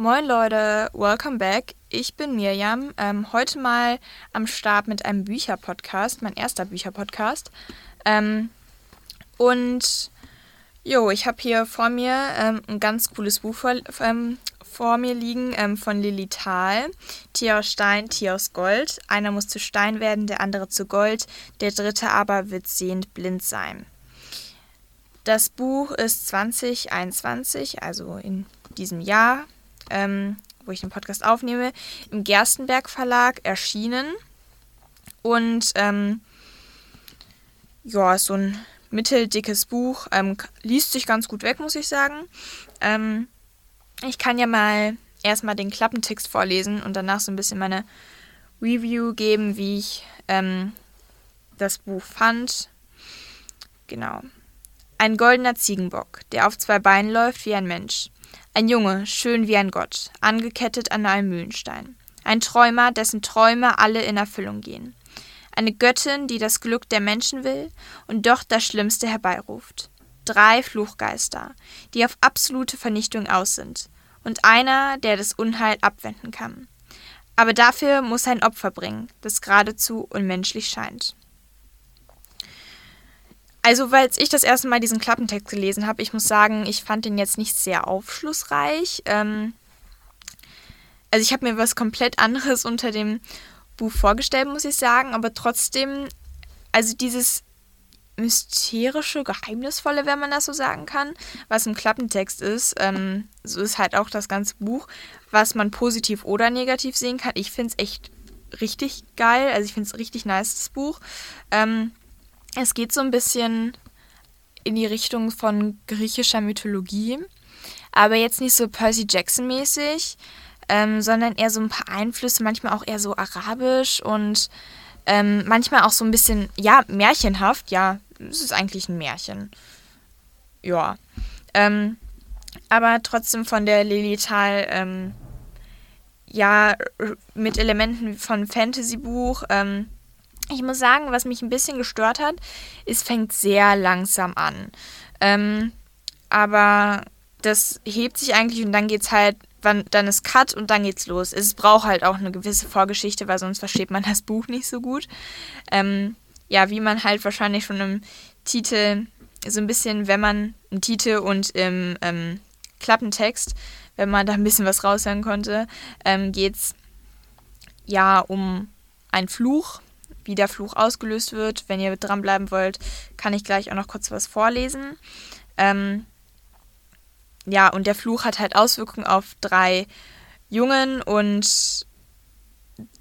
Moin Leute, welcome back. Ich bin Mirjam. Ähm, heute mal am Start mit einem Bücherpodcast, mein erster Bücherpodcast. Ähm, und jo, ich habe hier vor mir ähm, ein ganz cooles Buch vor, ähm, vor mir liegen ähm, von Lilly Thal. Tier aus Stein, Tier aus Gold. Einer muss zu Stein werden, der andere zu Gold, der dritte aber wird sehend blind sein. Das Buch ist 2021, also in diesem Jahr ähm, wo ich den Podcast aufnehme, im Gerstenberg Verlag erschienen. Und ähm, ja, so ein mitteldickes Buch. Ähm, liest sich ganz gut weg, muss ich sagen. Ähm, ich kann ja mal erstmal den Klappentext vorlesen und danach so ein bisschen meine Review geben, wie ich ähm, das Buch fand. Genau. Ein goldener Ziegenbock, der auf zwei Beinen läuft wie ein Mensch. Ein Junge, schön wie ein Gott, angekettet an einem Mühlenstein. Ein Träumer, dessen Träume alle in Erfüllung gehen. Eine Göttin, die das Glück der Menschen will und doch das Schlimmste herbeiruft. Drei Fluchgeister, die auf absolute Vernichtung aus sind. Und einer, der das Unheil abwenden kann. Aber dafür muss er ein Opfer bringen, das geradezu unmenschlich scheint. Also, weil ich das erste Mal diesen Klappentext gelesen habe, ich muss sagen, ich fand den jetzt nicht sehr aufschlussreich. Ähm, also, ich habe mir was komplett anderes unter dem Buch vorgestellt, muss ich sagen, aber trotzdem, also dieses mysterische, geheimnisvolle, wenn man das so sagen kann, was im Klappentext ist, ähm, so ist halt auch das ganze Buch, was man positiv oder negativ sehen kann. Ich finde es echt richtig geil, also ich finde es richtig nice, das Buch. Ähm, es geht so ein bisschen in die Richtung von griechischer Mythologie, aber jetzt nicht so Percy Jackson mäßig, ähm, sondern eher so ein paar Einflüsse, manchmal auch eher so arabisch und ähm, manchmal auch so ein bisschen, ja, märchenhaft. Ja, es ist eigentlich ein Märchen. Ja. Ähm, aber trotzdem von der Lilital, ähm, ja, mit Elementen von Fantasy-Buch. Ähm, ich muss sagen, was mich ein bisschen gestört hat, es fängt sehr langsam an. Ähm, aber das hebt sich eigentlich und dann geht's halt, dann ist Cut und dann geht's los. Es braucht halt auch eine gewisse Vorgeschichte, weil sonst versteht man das Buch nicht so gut. Ähm, ja, wie man halt wahrscheinlich schon im Titel so ein bisschen, wenn man im Titel und im ähm, Klappentext, wenn man da ein bisschen was raushören konnte, ähm, geht's ja um einen Fluch, wie der Fluch ausgelöst wird. Wenn ihr dranbleiben wollt, kann ich gleich auch noch kurz was vorlesen. Ähm, ja, und der Fluch hat halt Auswirkungen auf drei Jungen und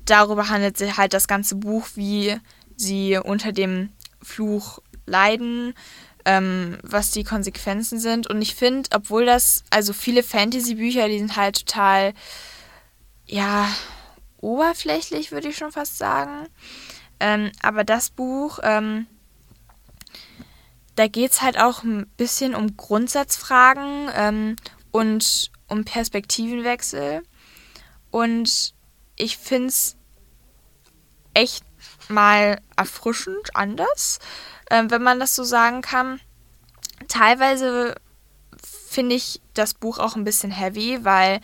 darüber handelt sich halt das ganze Buch, wie sie unter dem Fluch leiden, ähm, was die Konsequenzen sind. Und ich finde, obwohl das, also viele Fantasy-Bücher, die sind halt total, ja, oberflächlich, würde ich schon fast sagen. Ähm, aber das Buch, ähm, da geht es halt auch ein bisschen um Grundsatzfragen ähm, und um Perspektivenwechsel. Und ich finde es echt mal erfrischend anders, äh, wenn man das so sagen kann. Teilweise finde ich das Buch auch ein bisschen heavy, weil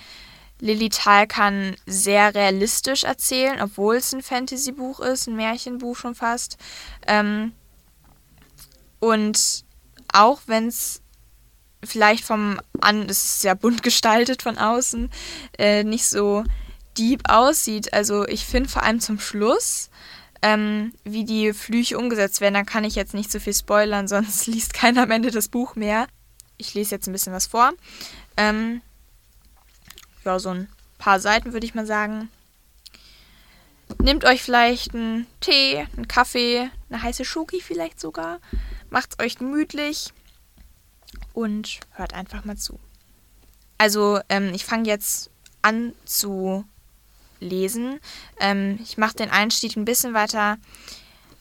Lilly Tal kann sehr realistisch erzählen, obwohl es ein Fantasy-Buch ist, ein Märchenbuch schon fast. Ähm, und auch wenn es vielleicht vom an, es ist sehr bunt gestaltet von außen, äh, nicht so deep aussieht. Also ich finde vor allem zum Schluss, ähm, wie die Flüche umgesetzt werden, da kann ich jetzt nicht so viel spoilern, sonst liest keiner am Ende das Buch mehr. Ich lese jetzt ein bisschen was vor. Ähm, ja, so ein paar Seiten würde ich mal sagen. Nehmt euch vielleicht einen Tee, einen Kaffee, eine heiße Schoki vielleicht sogar. Macht's euch gemütlich und hört einfach mal zu. Also, ähm, ich fange jetzt an zu lesen. Ähm, ich mache den Einstieg ein bisschen weiter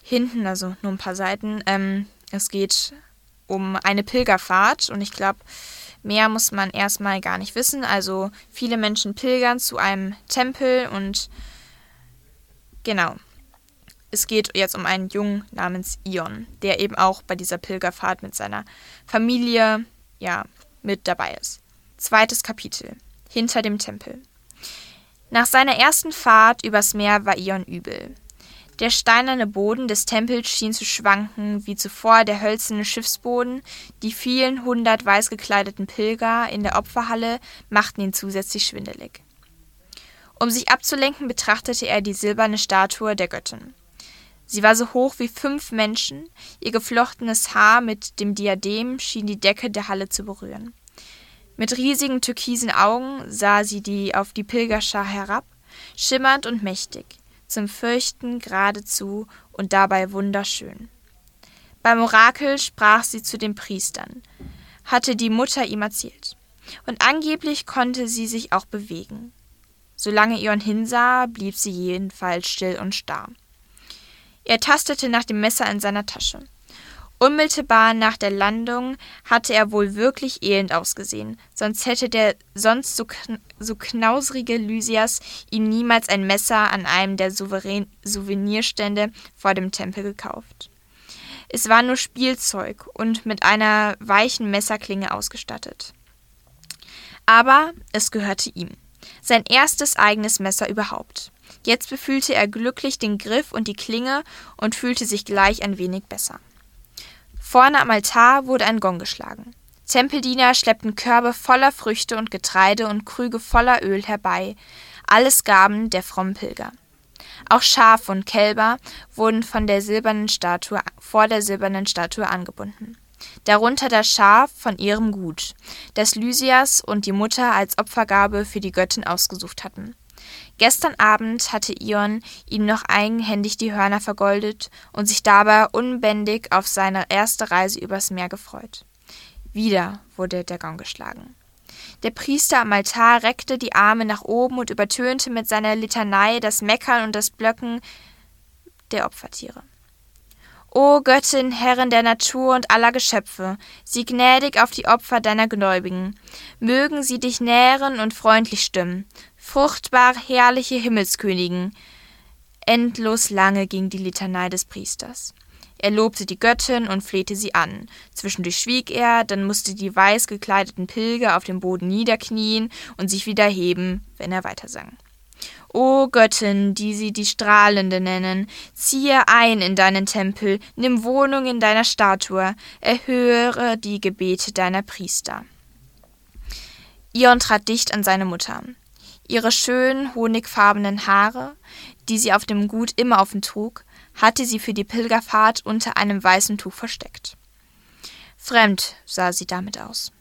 hinten, also nur ein paar Seiten. Ähm, es geht um eine Pilgerfahrt und ich glaube, Mehr muss man erstmal gar nicht wissen. Also viele Menschen pilgern zu einem Tempel und genau. Es geht jetzt um einen Jungen namens Ion, der eben auch bei dieser Pilgerfahrt mit seiner Familie ja mit dabei ist. Zweites Kapitel. hinter dem Tempel. Nach seiner ersten Fahrt übers Meer war Ion übel. Der steinerne Boden des Tempels schien zu schwanken, wie zuvor der hölzerne Schiffsboden, die vielen hundert weiß gekleideten Pilger in der Opferhalle machten ihn zusätzlich schwindelig. Um sich abzulenken, betrachtete er die silberne Statue der Göttin. Sie war so hoch wie fünf Menschen, ihr geflochtenes Haar mit dem Diadem schien die Decke der Halle zu berühren. Mit riesigen türkisen Augen sah sie die auf die Pilgerschar herab, schimmernd und mächtig zum Fürchten geradezu und dabei wunderschön. Beim Orakel sprach sie zu den Priestern, hatte die Mutter ihm erzählt. Und angeblich konnte sie sich auch bewegen. Solange Ion hinsah, blieb sie jedenfalls still und starr. Er tastete nach dem Messer in seiner Tasche. Unmittelbar nach der Landung hatte er wohl wirklich elend ausgesehen, sonst hätte der sonst so, kn so knausrige Lysias ihm niemals ein Messer an einem der Souverän Souvenirstände vor dem Tempel gekauft. Es war nur Spielzeug und mit einer weichen Messerklinge ausgestattet. Aber es gehörte ihm. Sein erstes eigenes Messer überhaupt. Jetzt befühlte er glücklich den Griff und die Klinge und fühlte sich gleich ein wenig besser. Vorne am Altar wurde ein Gong geschlagen. Tempeldiener schleppten Körbe voller Früchte und Getreide und Krüge voller Öl herbei, alles Gaben der frommen Pilger. Auch Schafe und Kälber wurden von der silbernen Statue vor der silbernen Statue angebunden. Darunter das Schaf von ihrem Gut, das Lysias und die Mutter als Opfergabe für die Göttin ausgesucht hatten. Gestern Abend hatte Ion ihm noch eigenhändig die Hörner vergoldet und sich dabei unbändig auf seine erste Reise übers Meer gefreut. Wieder wurde der Gong geschlagen. Der Priester am Altar reckte die Arme nach oben und übertönte mit seiner Litanei das Meckern und das Blöcken der Opfertiere. O Göttin, Herrin der Natur und aller Geschöpfe, sieh gnädig auf die Opfer deiner Gläubigen. Mögen sie dich nähren und freundlich stimmen. Fruchtbar herrliche Himmelskönigin. Endlos lange ging die Litanei des Priesters. Er lobte die Göttin und flehte sie an. Zwischendurch schwieg er, dann musste die weiß gekleideten Pilger auf dem Boden niederknien und sich wieder heben, wenn er weitersang. O Göttin, die sie die Strahlende nennen, ziehe ein in deinen Tempel, nimm Wohnung in deiner Statue, erhöre die Gebete deiner Priester. Ion trat dicht an seine Mutter. Ihre schönen, honigfarbenen Haare, die sie auf dem Gut immer offen trug, hatte sie für die Pilgerfahrt unter einem weißen Tuch versteckt. Fremd sah sie damit aus.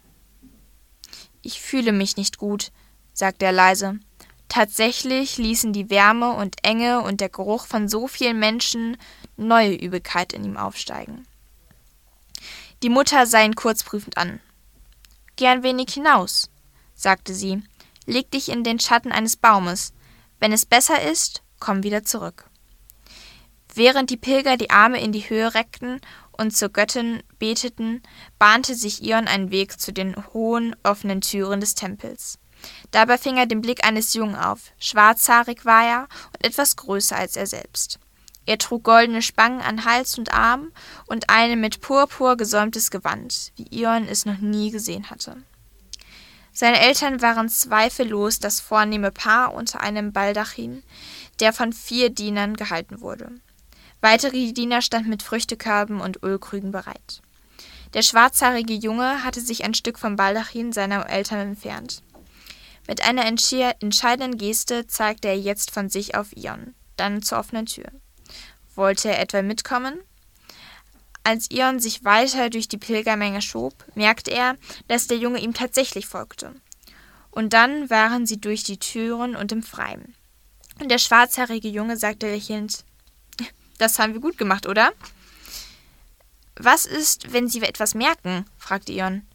Ich fühle mich nicht gut, sagte er leise. Tatsächlich ließen die Wärme und Enge und der Geruch von so vielen Menschen neue Übelkeit in ihm aufsteigen. Die Mutter sah ihn kurz prüfend an. Geh ein wenig hinaus, sagte sie. Leg dich in den Schatten eines Baumes. Wenn es besser ist, komm wieder zurück. Während die Pilger die Arme in die Höhe reckten und zur Göttin beteten, bahnte sich Ion einen Weg zu den hohen, offenen Türen des Tempels. Dabei fing er den Blick eines Jungen auf. Schwarzhaarig war er und etwas größer als er selbst. Er trug goldene Spangen an Hals und Arm und ein mit Purpur gesäumtes Gewand, wie Ion es noch nie gesehen hatte. Seine Eltern waren zweifellos das vornehme Paar unter einem Baldachin, der von vier Dienern gehalten wurde. Weitere Diener standen mit Früchtekörben und Ölkrügen bereit. Der schwarzhaarige Junge hatte sich ein Stück vom Baldachin seiner Eltern entfernt. Mit einer entscheidenden Geste zeigte er jetzt von sich auf Ion, dann zur offenen Tür. Wollte er etwa mitkommen? Als Ion sich weiter durch die Pilgermenge schob, merkte er, dass der Junge ihm tatsächlich folgte. Und dann waren sie durch die Türen und im Freien. Und der schwarzhaarige Junge sagte lächelnd, das haben wir gut gemacht, oder? Was ist, wenn Sie etwas merken? fragte Ion.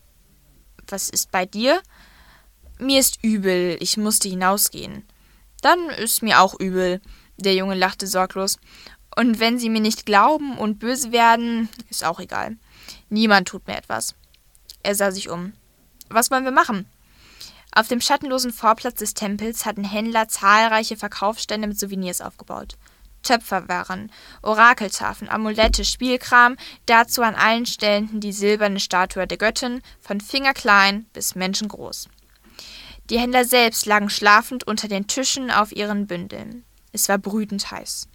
Was ist bei dir? Mir ist übel, ich musste hinausgehen. Dann ist mir auch übel. Der Junge lachte sorglos. Und wenn Sie mir nicht glauben und böse werden, ist auch egal. Niemand tut mir etwas. Er sah sich um. Was wollen wir machen? Auf dem schattenlosen Vorplatz des Tempels hatten Händler zahlreiche Verkaufsstände mit Souvenirs aufgebaut. Töpferwaren, Orakeltafeln, Amulette, Spielkram, dazu an allen Stellen die silberne Statue der Göttin, von fingerklein bis menschengroß. Die Händler selbst lagen schlafend unter den Tischen auf ihren Bündeln. Es war brütend heiß.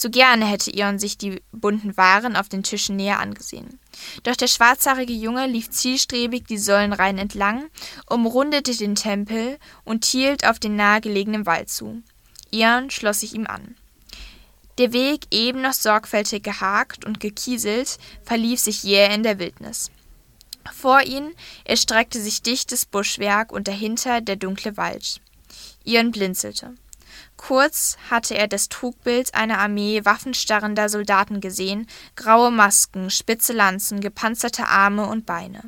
Zu gerne hätte Ion sich die bunten Waren auf den Tischen näher angesehen. Doch der schwarzhaarige Junge lief zielstrebig die Säulenreihen entlang, umrundete den Tempel und hielt auf den nahegelegenen Wald zu. Ion schloss sich ihm an. Der Weg, eben noch sorgfältig gehakt und gekieselt, verlief sich jäh in der Wildnis. Vor ihnen erstreckte sich dichtes Buschwerk und dahinter der dunkle Wald. Ian blinzelte. Kurz hatte er das Trugbild einer Armee waffenstarrender Soldaten gesehen, graue Masken, spitze Lanzen, gepanzerte Arme und Beine.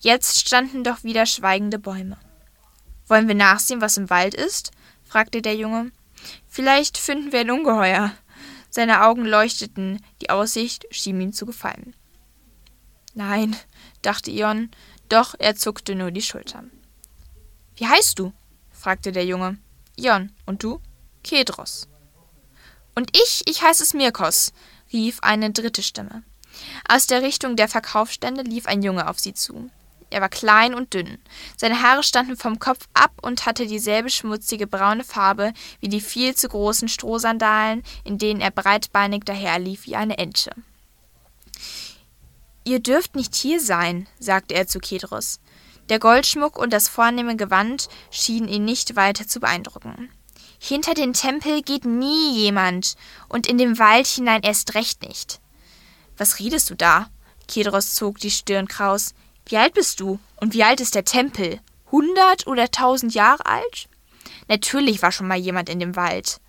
Jetzt standen doch wieder schweigende Bäume. Wollen wir nachsehen, was im Wald ist? fragte der Junge. Vielleicht finden wir ein Ungeheuer. Seine Augen leuchteten, die Aussicht schien ihm zu gefallen. Nein, dachte Ion, doch er zuckte nur die Schultern. Wie heißt du? fragte der Junge. Ion, und du? Kedros. Und ich, ich heiße Smirkos, rief eine dritte Stimme. Aus der Richtung der Verkaufsstände lief ein Junge auf sie zu. Er war klein und dünn. Seine Haare standen vom Kopf ab und hatte dieselbe schmutzige braune Farbe wie die viel zu großen Strohsandalen, in denen er breitbeinig daherlief wie eine Ente. Ihr dürft nicht hier sein, sagte er zu Kedros. Der Goldschmuck und das vornehme Gewand schienen ihn nicht weiter zu beeindrucken. Hinter den Tempel geht nie jemand und in den Wald hinein erst recht nicht. Was redest du da? Kedros zog die Stirn kraus. Wie alt bist du? Und wie alt ist der Tempel? Hundert oder tausend Jahre alt? Natürlich war schon mal jemand in dem Wald.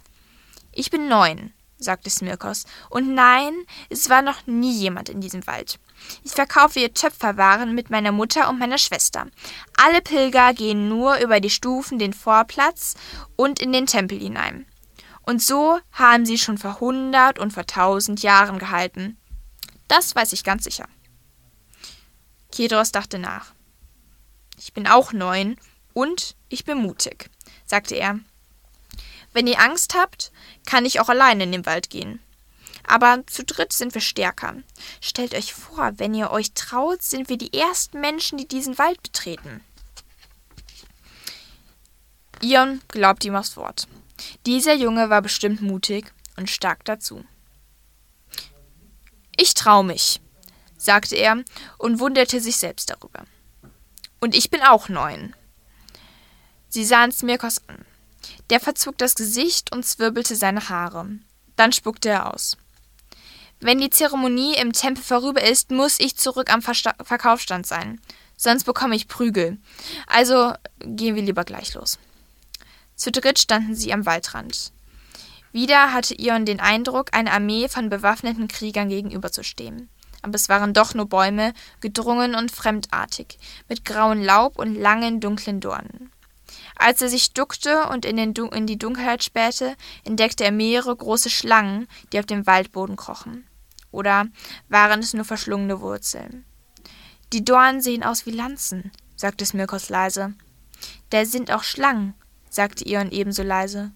Ich bin neun, sagte Smirkos. Und nein, es war noch nie jemand in diesem Wald. Ich verkaufe ihr Töpferwaren mit meiner Mutter und meiner Schwester. Alle Pilger gehen nur über die Stufen den Vorplatz und in den Tempel hinein. Und so haben sie schon vor hundert und vor tausend Jahren gehalten. Das weiß ich ganz sicher. Kedros dachte nach. Ich bin auch neun und ich bin mutig, sagte er. Wenn ihr Angst habt, kann ich auch allein in den Wald gehen. Aber zu dritt sind wir stärker. Stellt euch vor, wenn ihr euch traut, sind wir die ersten Menschen, die diesen Wald betreten. Ion glaubt ihm aufs Wort. Dieser Junge war bestimmt mutig und stark dazu. Ich trau mich, sagte er und wunderte sich selbst darüber. Und ich bin auch neun. Sie sahen Smirkos an. Der verzog das Gesicht und zwirbelte seine Haare. Dann spuckte er aus. Wenn die Zeremonie im Tempel vorüber ist, muss ich zurück am Versta Verkaufsstand sein. Sonst bekomme ich Prügel. Also gehen wir lieber gleich los. Zu dritt standen sie am Waldrand. Wieder hatte Ion den Eindruck, einer Armee von bewaffneten Kriegern gegenüberzustehen. Aber es waren doch nur Bäume, gedrungen und fremdartig, mit grauem Laub und langen, dunklen Dornen. Als er sich duckte und in, in die Dunkelheit spähte, entdeckte er mehrere große Schlangen, die auf dem Waldboden krochen. Oder waren es nur verschlungene Wurzeln? Die Dornen sehen aus wie Lanzen, sagte Smirkos leise. Da sind auch Schlangen, sagte Ion ebenso leise.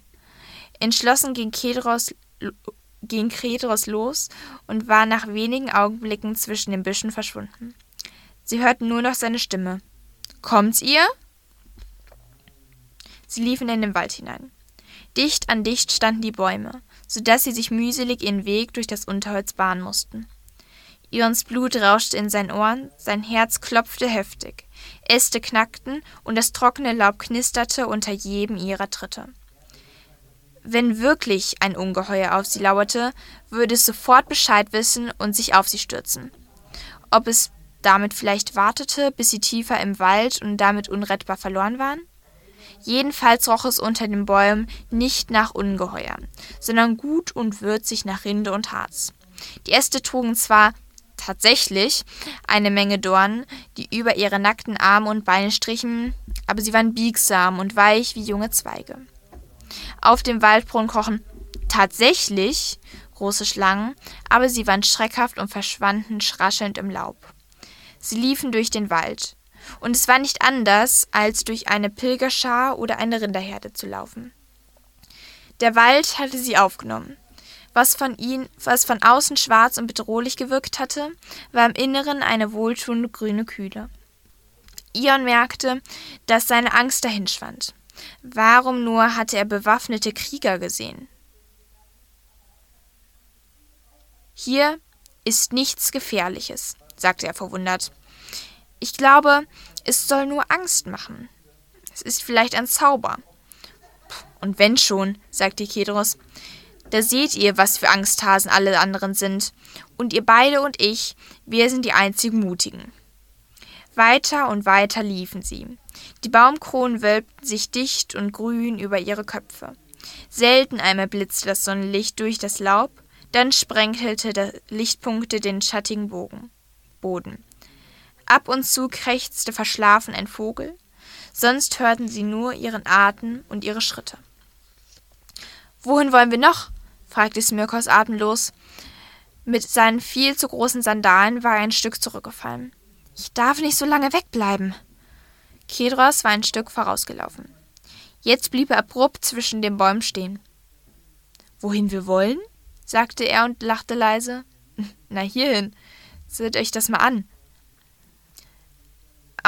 Entschlossen ging Kedros, ging Kedros los und war nach wenigen Augenblicken zwischen den Büschen verschwunden. Sie hörten nur noch seine Stimme. Kommt ihr? Sie liefen in den Wald hinein. Dicht an dicht standen die Bäume so dass sie sich mühselig ihren Weg durch das Unterholz bahnen mussten. Ions Blut rauschte in seinen Ohren, sein Herz klopfte heftig, Äste knackten und das trockene Laub knisterte unter jedem ihrer Tritte. Wenn wirklich ein Ungeheuer auf sie lauerte, würde es sofort Bescheid wissen und sich auf sie stürzen. Ob es damit vielleicht wartete, bis sie tiefer im Wald und damit unrettbar verloren waren? Jedenfalls roch es unter den Bäumen nicht nach Ungeheuer, sondern gut und würzig nach Rinde und Harz. Die Äste trugen zwar tatsächlich eine Menge Dornen, die über ihre nackten Arme und Beine strichen, aber sie waren biegsam und weich wie junge Zweige. Auf dem Waldbrunnen krochen tatsächlich große Schlangen, aber sie waren schreckhaft und verschwanden raschelnd im Laub. Sie liefen durch den Wald und es war nicht anders, als durch eine Pilgerschar oder eine Rinderherde zu laufen. Der Wald hatte sie aufgenommen. Was von, ihn, was von außen schwarz und bedrohlich gewirkt hatte, war im Inneren eine wohltuende grüne Kühle. Ion merkte, dass seine Angst dahinschwand. Warum nur hatte er bewaffnete Krieger gesehen? Hier ist nichts Gefährliches, sagte er verwundert. Ich glaube, es soll nur Angst machen. Es ist vielleicht ein Zauber. Und wenn schon, sagte Kedros, da seht ihr, was für Angsthasen alle anderen sind. Und ihr beide und ich, wir sind die einzigen Mutigen. Weiter und weiter liefen sie. Die Baumkronen wölbten sich dicht und grün über ihre Köpfe. Selten einmal blitzte das Sonnenlicht durch das Laub, dann sprenkelte der Lichtpunkte den schattigen Bogen, Boden. Ab und zu krächzte verschlafen ein Vogel, sonst hörten sie nur ihren Atem und ihre Schritte. Wohin wollen wir noch? fragte Smirkos atemlos. Mit seinen viel zu großen Sandalen war er ein Stück zurückgefallen. Ich darf nicht so lange wegbleiben. Kedros war ein Stück vorausgelaufen. Jetzt blieb er abrupt zwischen den Bäumen stehen. Wohin wir wollen? sagte er und lachte leise. Na hierhin. Seht euch das mal an.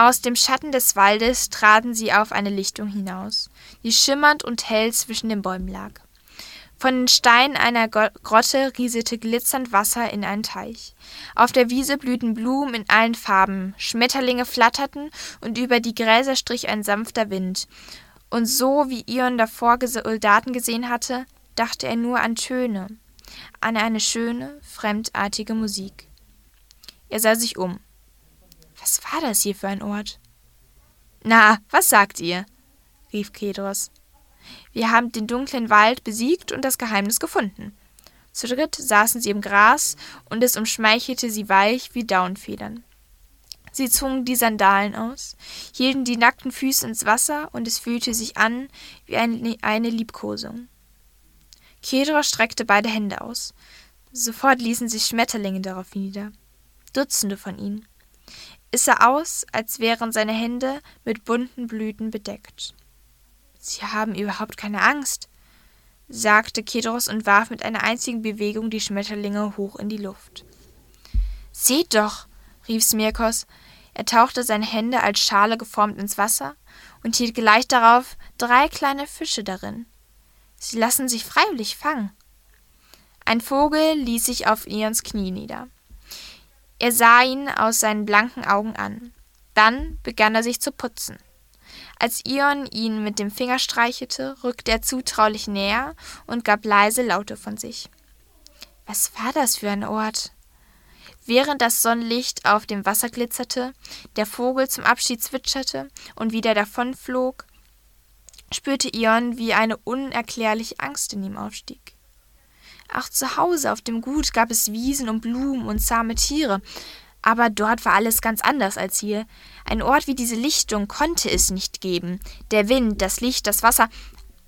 Aus dem Schatten des Waldes traten sie auf eine Lichtung hinaus, die schimmernd und hell zwischen den Bäumen lag. Von den Steinen einer Grotte rieselte glitzernd Wasser in einen Teich. Auf der Wiese blühten Blumen in allen Farben, Schmetterlinge flatterten und über die Gräser strich ein sanfter Wind. Und so wie Ion davor Soldaten gesehen hatte, dachte er nur an Töne, an eine schöne, fremdartige Musik. Er sah sich um. War das hier für ein Ort? Na, was sagt ihr? rief Kedros. Wir haben den dunklen Wald besiegt und das Geheimnis gefunden. Zu dritt saßen sie im Gras, und es umschmeichelte sie weich wie Daunfedern. Sie zogen die Sandalen aus, hielten die nackten Füße ins Wasser, und es fühlte sich an wie eine Liebkosung. Kedros streckte beide Hände aus. Sofort ließen sich Schmetterlinge darauf nieder. Dutzende von ihnen. Es sah aus, als wären seine Hände mit bunten Blüten bedeckt. Sie haben überhaupt keine Angst, sagte Kedros und warf mit einer einzigen Bewegung die Schmetterlinge hoch in die Luft. Seht doch, rief Smirkos. Er tauchte seine Hände als Schale geformt ins Wasser und hielt gleich darauf drei kleine Fische darin. Sie lassen sich freiwillig fangen. Ein Vogel ließ sich auf Ions Knie nieder. Er sah ihn aus seinen blanken Augen an. Dann begann er sich zu putzen. Als Ion ihn mit dem Finger streichelte, rückte er zutraulich näher und gab leise Laute von sich. Was war das für ein Ort? Während das Sonnenlicht auf dem Wasser glitzerte, der Vogel zum Abschied zwitscherte und wieder davonflog, spürte Ion, wie eine unerklärliche Angst in ihm aufstieg. Auch zu Hause auf dem Gut gab es Wiesen und Blumen und zahme Tiere, aber dort war alles ganz anders als hier. Ein Ort wie diese Lichtung konnte es nicht geben. Der Wind, das Licht, das Wasser,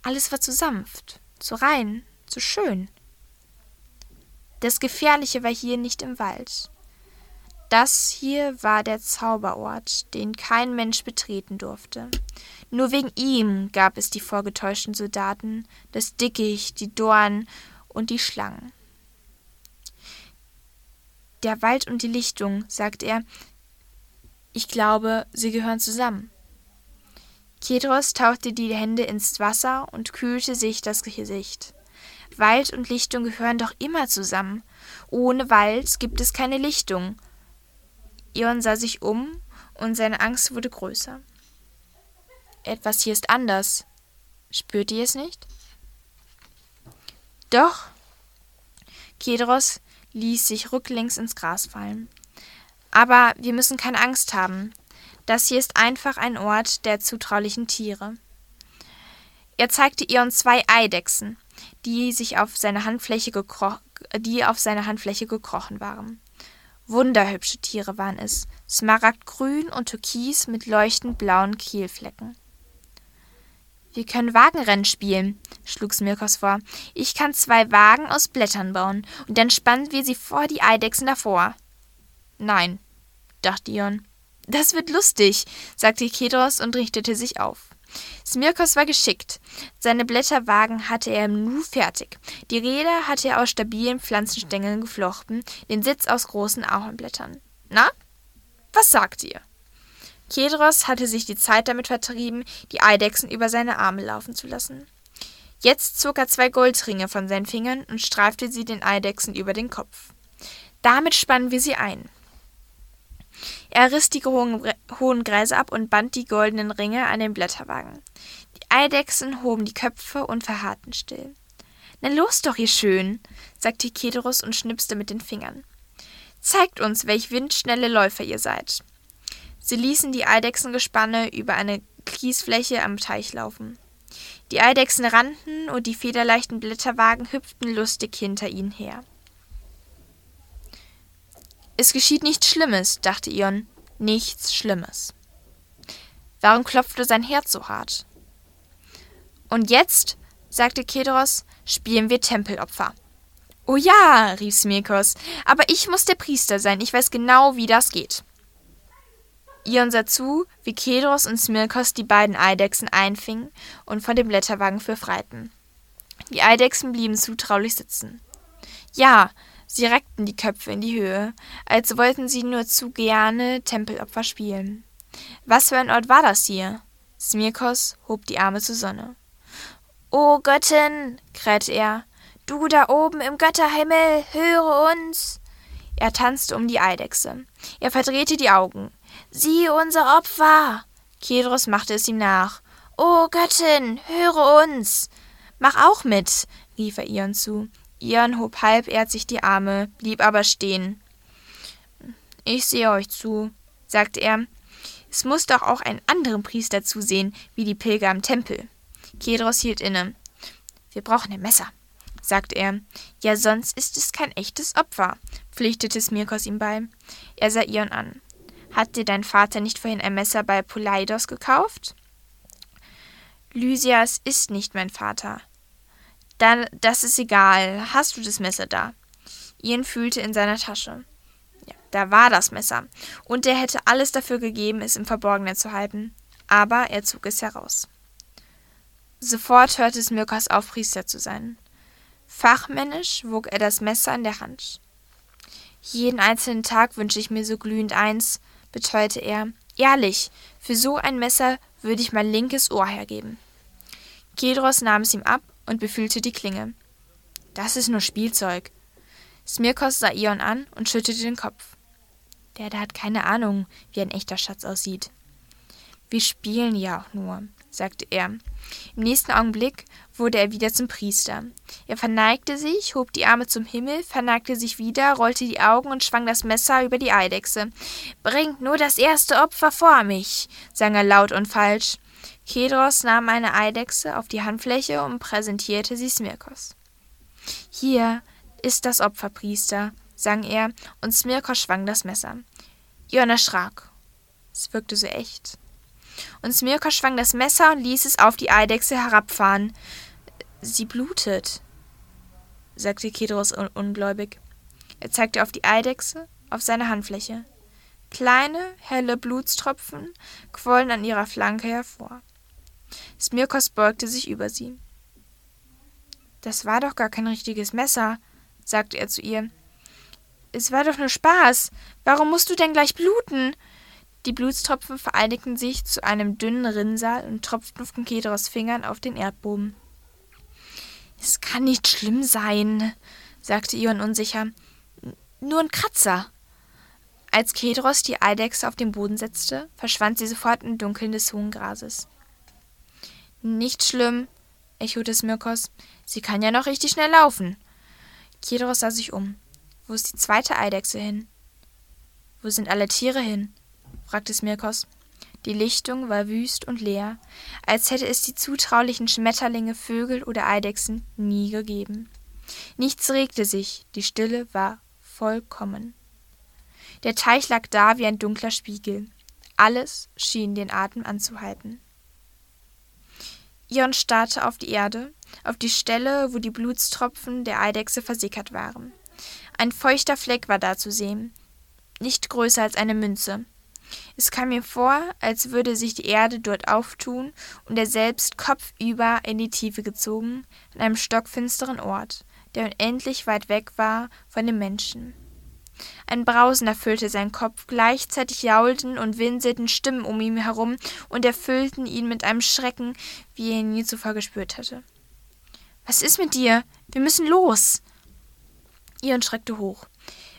alles war zu sanft, zu rein, zu schön. Das Gefährliche war hier nicht im Wald. Das hier war der Zauberort, den kein Mensch betreten durfte. Nur wegen ihm gab es die vorgetäuschten Soldaten, das Dickicht, die Dornen und die Schlangen. Der Wald und die Lichtung, sagt er. Ich glaube, sie gehören zusammen. Kedros tauchte die Hände ins Wasser und kühlte sich das Gesicht. Wald und Lichtung gehören doch immer zusammen. Ohne Wald gibt es keine Lichtung. Ion sah sich um und seine Angst wurde größer. Etwas hier ist anders. Spürt ihr es nicht? Doch. Kedros ließ sich rücklings ins Gras fallen. Aber wir müssen keine Angst haben. Das hier ist einfach ein Ort der zutraulichen Tiere. Er zeigte Ion zwei Eidechsen, die sich auf seine Handfläche, die auf seine Handfläche gekrochen waren. Wunderhübsche Tiere waren es, smaragdgrün und türkis mit leuchtend blauen Kielflecken. Wir können Wagenrennen spielen, schlug Smirkos vor. Ich kann zwei Wagen aus Blättern bauen, und dann spannen wir sie vor die Eidechsen davor. Nein, dachte Ion. Das wird lustig, sagte Kedros und richtete sich auf. Smirkos war geschickt. Seine Blätterwagen hatte er im Nu fertig. Die Räder hatte er aus stabilen Pflanzenstängeln geflochten, den Sitz aus großen Ahornblättern. Na, was sagt ihr? Kedros hatte sich die Zeit damit vertrieben, die Eidechsen über seine Arme laufen zu lassen. Jetzt zog er zwei Goldringe von seinen Fingern und streifte sie den Eidechsen über den Kopf. Damit spannen wir sie ein. Er riss die hohen, Gräser ab und band die goldenen Ringe an den Blätterwagen. Die Eidechsen hoben die Köpfe und verharrten still. Na los doch, ihr Schön, sagte Kedros und schnipste mit den Fingern. Zeigt uns, welch windschnelle Läufer ihr seid. Sie ließen die Eidechsengespanne über eine Kiesfläche am Teich laufen. Die Eidechsen rannten und die federleichten Blätterwagen hüpften lustig hinter ihnen her. Es geschieht nichts Schlimmes, dachte Ion. Nichts Schlimmes. Warum klopfte sein Herz so hart? Und jetzt, sagte Kedros, spielen wir Tempelopfer. Oh ja, rief Smirkos, aber ich muss der Priester sein, ich weiß genau, wie das geht. Ion sah zu, wie Kedros und Smirkos die beiden Eidechsen einfingen und von dem Blätterwagen befreiten. Die Eidechsen blieben zutraulich sitzen. Ja, sie reckten die Köpfe in die Höhe, als wollten sie nur zu gerne Tempelopfer spielen. Was für ein Ort war das hier? Smirkos hob die Arme zur Sonne. O Göttin, krähte er, du da oben im Götterhimmel, höre uns! Er tanzte um die Eidechse. Er verdrehte die Augen. Sieh unser Opfer! Kedros machte es ihm nach. O Göttin, höre uns! Mach auch mit, rief er Ion zu. Ion hob halbherzig die Arme, blieb aber stehen. Ich sehe euch zu, sagte er. Es muss doch auch einen anderen Priester zusehen, wie die Pilger am Tempel. Kedros hielt inne. Wir brauchen ein Messer, sagte er. Ja, sonst ist es kein echtes Opfer, pflichtete Smirkos ihm bei. Er sah Ion an. Hat dir dein Vater nicht vorhin ein Messer bei Poleidos gekauft? Lysias ist nicht mein Vater. Dann, das ist egal. Hast du das Messer da? Ian fühlte in seiner Tasche. Ja, da war das Messer. Und er hätte alles dafür gegeben, es im Verborgenen zu halten. Aber er zog es heraus. Sofort hörte es Mirkas auf, Priester zu sein. Fachmännisch wog er das Messer in der Hand. Jeden einzelnen Tag wünsche ich mir so glühend eins, beteuerte er. Ehrlich, für so ein Messer würde ich mein linkes Ohr hergeben. Kedros nahm es ihm ab und befühlte die Klinge. Das ist nur Spielzeug. Smirkos sah Ion an und schüttelte den Kopf. Der, der hat keine Ahnung, wie ein echter Schatz aussieht. Wir spielen ja auch nur, sagte er. Im nächsten Augenblick wurde er wieder zum Priester. Er verneigte sich, hob die Arme zum Himmel, verneigte sich wieder, rollte die Augen und schwang das Messer über die Eidechse. Bringt nur das erste Opfer vor mich, sang er laut und falsch. Kedros nahm eine Eidechse auf die Handfläche und präsentierte sie Smirkos. Hier ist das Opfer, Priester, sang er, und Smirkos schwang das Messer. Ion erschrak. Es wirkte so echt. Und Smirkos schwang das Messer und ließ es auf die Eidechse herabfahren. Sie blutet, sagte Kedros un ungläubig. Er zeigte auf die Eidechse, auf seine Handfläche. Kleine, helle Blutstropfen quollen an ihrer Flanke hervor. Smirkos beugte sich über sie. Das war doch gar kein richtiges Messer, sagte er zu ihr. Es war doch nur Spaß. Warum musst du denn gleich bluten? Die Blutstropfen vereinigten sich zu einem dünnen Rinnsal und tropften von Kedros Fingern auf den Erdboden. Es kann nicht schlimm sein, sagte Ion unsicher. Nur ein Kratzer. Als Kedros die Eidechse auf den Boden setzte, verschwand sie sofort im Dunkeln des hohen Grases. Nicht schlimm, echote Smirkos. Sie kann ja noch richtig schnell laufen. Kedros sah sich um. Wo ist die zweite Eidechse hin? Wo sind alle Tiere hin? fragte Smirkos. Die Lichtung war wüst und leer, als hätte es die zutraulichen Schmetterlinge, Vögel oder Eidechsen nie gegeben. Nichts regte sich, die Stille war vollkommen. Der Teich lag da wie ein dunkler Spiegel. Alles schien den Atem anzuhalten. Ion starrte auf die Erde, auf die Stelle, wo die Blutstropfen der Eidechse versickert waren. Ein feuchter Fleck war da zu sehen, nicht größer als eine Münze. Es kam mir vor, als würde sich die Erde dort auftun und er selbst kopfüber in die Tiefe gezogen, an einem stockfinsteren Ort, der unendlich weit weg war von den Menschen. Ein Brausen erfüllte seinen Kopf, gleichzeitig jaulten und winselten Stimmen um ihn herum und erfüllten ihn mit einem Schrecken, wie er ihn nie zuvor gespürt hatte. Was ist mit dir? Wir müssen los! Ion schreckte hoch.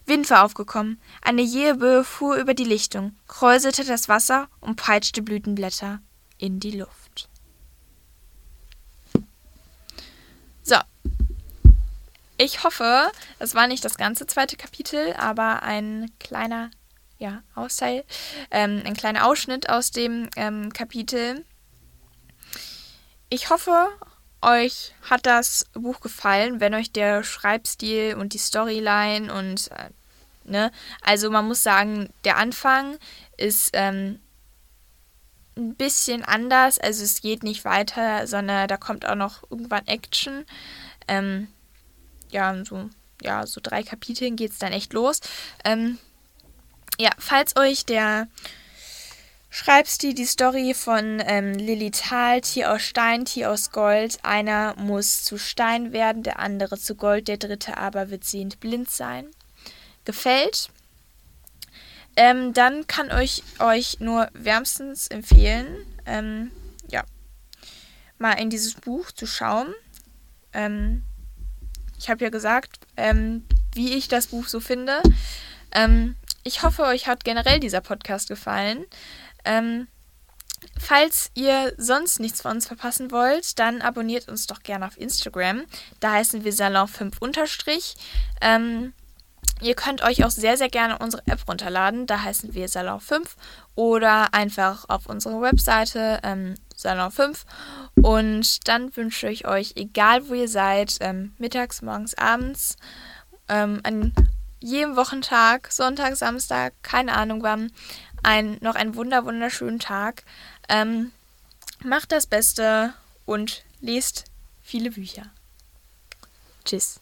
Wind war aufgekommen. Eine jähe Böe fuhr über die Lichtung, kräuselte das Wasser und peitschte Blütenblätter in die Luft. So. Ich hoffe, das war nicht das ganze zweite Kapitel, aber ein kleiner ja, Austeil, ähm, ein kleiner Ausschnitt aus dem ähm, Kapitel. Ich hoffe, euch hat das Buch gefallen, wenn euch der Schreibstil und die Storyline und äh, ne, also man muss sagen, der Anfang ist ähm, ein bisschen anders, also es geht nicht weiter, sondern da kommt auch noch irgendwann Action. Ähm, ja, so, ja, so drei Kapiteln geht es dann echt los. Ähm, ja, falls euch der Schreibstil die Story von ähm, Lilly Tal, Tier aus Stein, Tier aus Gold. Einer muss zu Stein werden, der andere zu Gold, der dritte aber wird sehend blind sein. Gefällt? Ähm, dann kann ich euch nur wärmstens empfehlen, ähm, ja, mal in dieses Buch zu schauen. Ähm, ich habe ja gesagt, ähm, wie ich das Buch so finde. Ähm, ich hoffe, euch hat generell dieser Podcast gefallen. Ähm, falls ihr sonst nichts von uns verpassen wollt, dann abonniert uns doch gerne auf Instagram. Da heißen wir Salon5 unterstrich. Ähm, ihr könnt euch auch sehr, sehr gerne unsere App runterladen. Da heißen wir Salon5 oder einfach auf unsere Webseite ähm, Salon5. Und dann wünsche ich euch, egal wo ihr seid, ähm, mittags, morgens, abends, ähm, an jedem Wochentag, Sonntag, Samstag, keine Ahnung wann, ein, noch einen wunder wunderschönen Tag. Ähm, macht das Beste und lest viele Bücher. Tschüss.